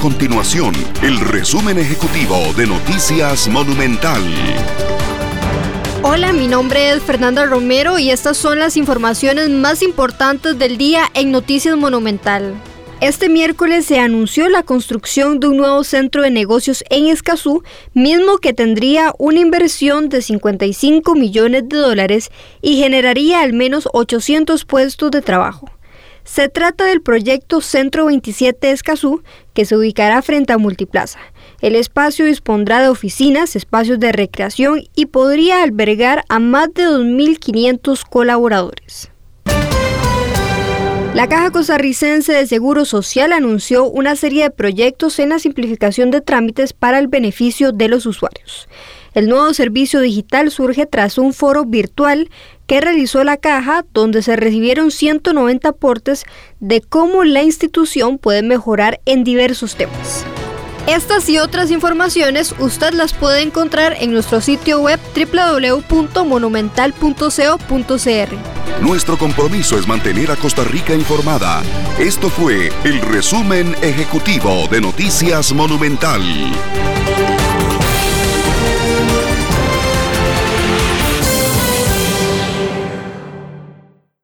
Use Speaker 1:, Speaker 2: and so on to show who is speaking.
Speaker 1: continuación el resumen ejecutivo de Noticias Monumental.
Speaker 2: Hola, mi nombre es Fernanda Romero y estas son las informaciones más importantes del día en Noticias Monumental. Este miércoles se anunció la construcción de un nuevo centro de negocios en Escazú, mismo que tendría una inversión de 55 millones de dólares y generaría al menos 800 puestos de trabajo. Se trata del proyecto Centro 27 Escazú, que se ubicará frente a Multiplaza. El espacio dispondrá de oficinas, espacios de recreación y podría albergar a más de 2.500 colaboradores. La Caja Costarricense de Seguro Social anunció una serie de proyectos en la simplificación de trámites para el beneficio de los usuarios. El nuevo servicio digital surge tras un foro virtual que realizó la caja donde se recibieron 190 aportes de cómo la institución puede mejorar en diversos temas. Estas y otras informaciones usted las puede encontrar en nuestro sitio web www.monumental.co.cr.
Speaker 1: Nuestro compromiso es mantener a Costa Rica informada. Esto fue el resumen ejecutivo de Noticias Monumental.